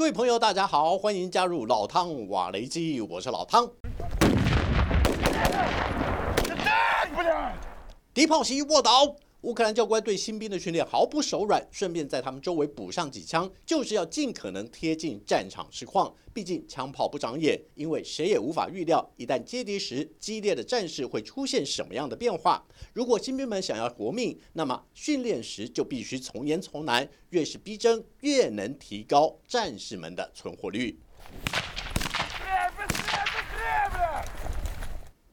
各位朋友，大家好，欢迎加入老汤瓦雷基，我是老汤。敌炮袭卧倒。乌克兰教官对新兵的训练毫不手软，顺便在他们周围补上几枪，就是要尽可能贴近战场实况。毕竟枪炮不长眼，因为谁也无法预料一旦接敌时，激烈的战事会出现什么样的变化。如果新兵们想要活命，那么训练时就必须从严从难，越是逼真，越能提高战士们的存活率。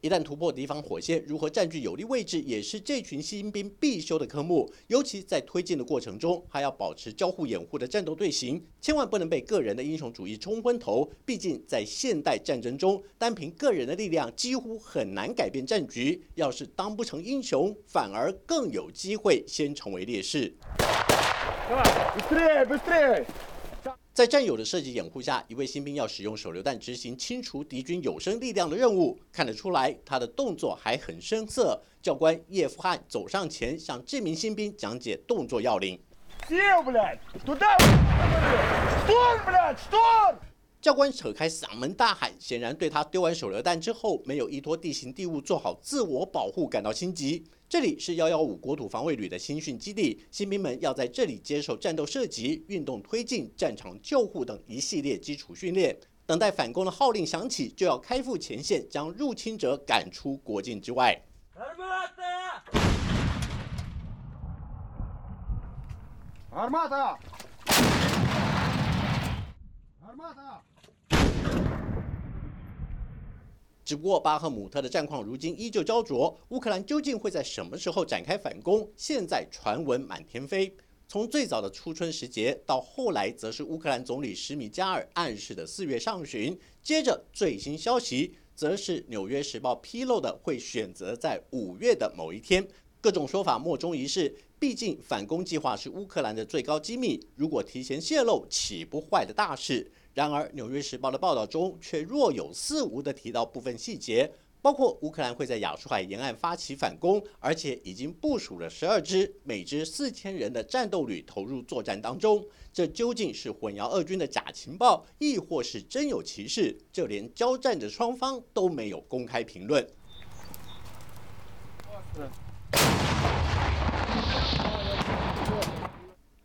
一旦突破敌方火线，如何占据有利位置，也是这群新兵必修的科目。尤其在推进的过程中，还要保持交互掩护的战斗队形，千万不能被个人的英雄主义冲昏头。毕竟在现代战争中，单凭个人的力量几乎很难改变战局。要是当不成英雄，反而更有机会先成为烈士。在战友的设计掩护下，一位新兵要使用手榴弹执行清除敌军有生力量的任务。看得出来，他的动作还很生涩。教官叶夫汉走上前，向这名新兵讲解动作要领。教官扯开嗓门大喊，显然对他丢完手榴弹之后没有依托地形地物做好自我保护感到心急。这里是幺幺五国土防卫旅的新训基地，新兵们要在这里接受战斗射击、运动推进、战场救护等一系列基础训练。等待反攻的号令响起，就要开赴前线，将入侵者赶出国境之外。只不过巴赫姆特的战况如今依旧焦灼，乌克兰究竟会在什么时候展开反攻？现在传闻满天飞。从最早的初春时节，到后来则是乌克兰总理施米加尔暗示的四月上旬，接着最新消息则是《纽约时报》披露的会选择在五月的某一天。各种说法莫衷一是，毕竟反攻计划是乌克兰的最高机密，如果提前泄露，岂不坏的大事？然而，《纽约时报》的报道中却若有似无地提到部分细节，包括乌克兰会在亚速海沿岸发起反攻，而且已经部署了十二支、每支四千人的战斗旅投入作战当中。这究竟是混淆俄军的假情报，亦或是真有其事？这连交战的双方都没有公开评论。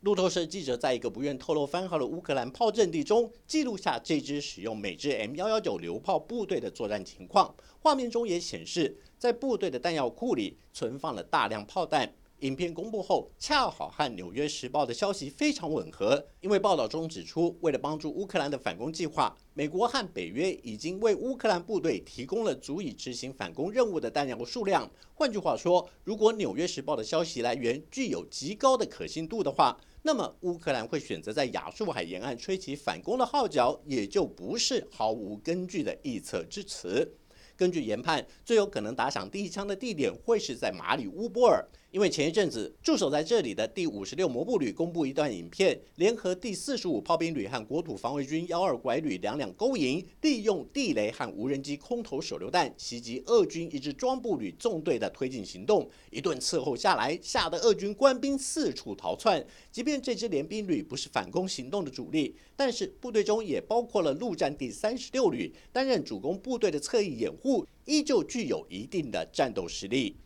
路透社记者在一个不愿透露番号的乌克兰炮阵地中记录下这支使用美制 M 幺幺九榴炮部队的作战情况。画面中也显示，在部队的弹药库里存放了大量炮弹。影片公布后，恰好和《纽约时报》的消息非常吻合。因为报道中指出，为了帮助乌克兰的反攻计划，美国和北约已经为乌克兰部队提供了足以执行反攻任务的弹药数量。换句话说，如果《纽约时报》的消息来源具有极高的可信度的话，那么乌克兰会选择在亚速海沿岸吹起反攻的号角，也就不是毫无根据的臆测之词。根据研判，最有可能打响第一枪的地点会是在马里乌波尔。因为前一阵子驻守在这里的第五十六摩步旅公布一段影片，联合第四十五炮兵旅和国土防卫军幺二拐旅两两勾营，利用地雷和无人机空投手榴弹袭击俄军一支装步旅纵队的推进行动。一顿伺候下来，吓得俄军官兵四处逃窜。即便这支联兵旅不是反攻行动的主力，但是部队中也包括了陆战第三十六旅，担任主攻部队的侧翼掩护，依旧具有一定的战斗实力。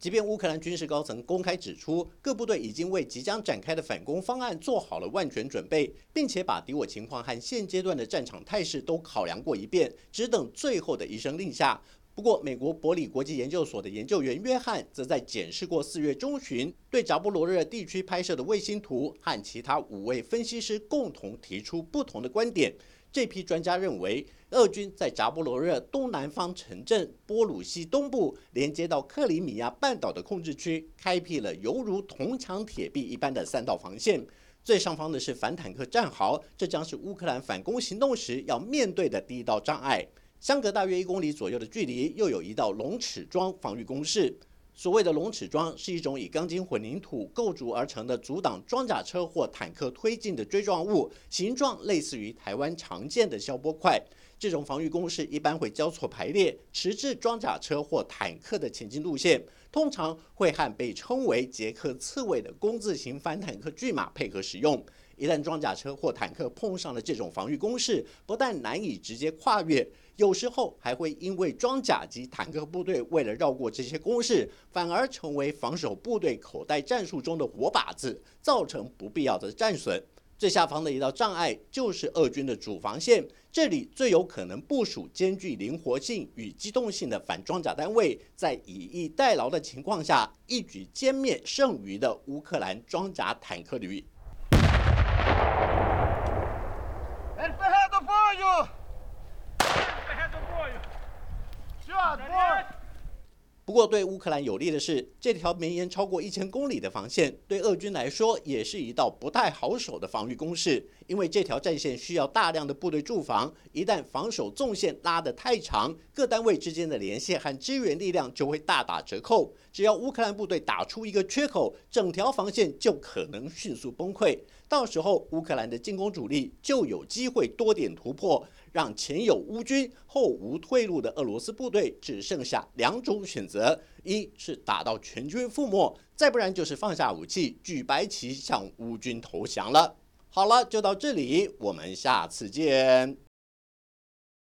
即便乌克兰军事高层公开指出，各部队已经为即将展开的反攻方案做好了万全准备，并且把敌我情况和现阶段的战场态势都考量过一遍，只等最后的一声令下。不过，美国伯里国际研究所的研究员约翰则在检视过四月中旬对扎波罗热地区拍摄的卫星图，和其他五位分析师共同提出不同的观点。这批专家认为，俄军在扎波罗热东南方城镇波鲁西东部连接到克里米亚半岛的控制区，开辟了犹如铜墙铁壁一般的三道防线。最上方的是反坦克战壕，这将是乌克兰反攻行动时要面对的第一道障碍。相隔大约一公里左右的距离，又有一道龙齿桩防御工事。所谓的龙齿装是一种以钢筋混凝土构筑而成的阻挡装甲车或坦克推进的锥状物，形状类似于台湾常见的消波块。这种防御工事一般会交错排列，迟滞装甲车或坦克的前进路线。通常会和被称为捷克刺猬的工字形反坦克巨马配合使用。一旦装甲车或坦克碰上了这种防御工事，不但难以直接跨越，有时候还会因为装甲及坦克部队为了绕过这些工事，反而成为防守部队口袋战术中的活靶子，造成不必要的战损。最下方的一道障碍就是俄军的主防线，这里最有可能部署兼具灵活性与机动性的反装甲单位，在以逸待劳的情况下，一举歼灭剩余的乌克兰装甲坦克旅。É o ferré do boio! El ferré do boio! Senhor, boa! 不过，对乌克兰有利的是，这条绵延超过一千公里的防线，对俄军来说也是一道不太好守的防御工事。因为这条战线需要大量的部队驻防，一旦防守纵线拉得太长，各单位之间的连线和支援力量就会大打折扣。只要乌克兰部队打出一个缺口，整条防线就可能迅速崩溃。到时候，乌克兰的进攻主力就有机会多点突破。让前有乌军后无退路的俄罗斯部队只剩下两种选择：一是打到全军覆没，再不然就是放下武器，举白旗向乌军投降了。好了，就到这里，我们下次见。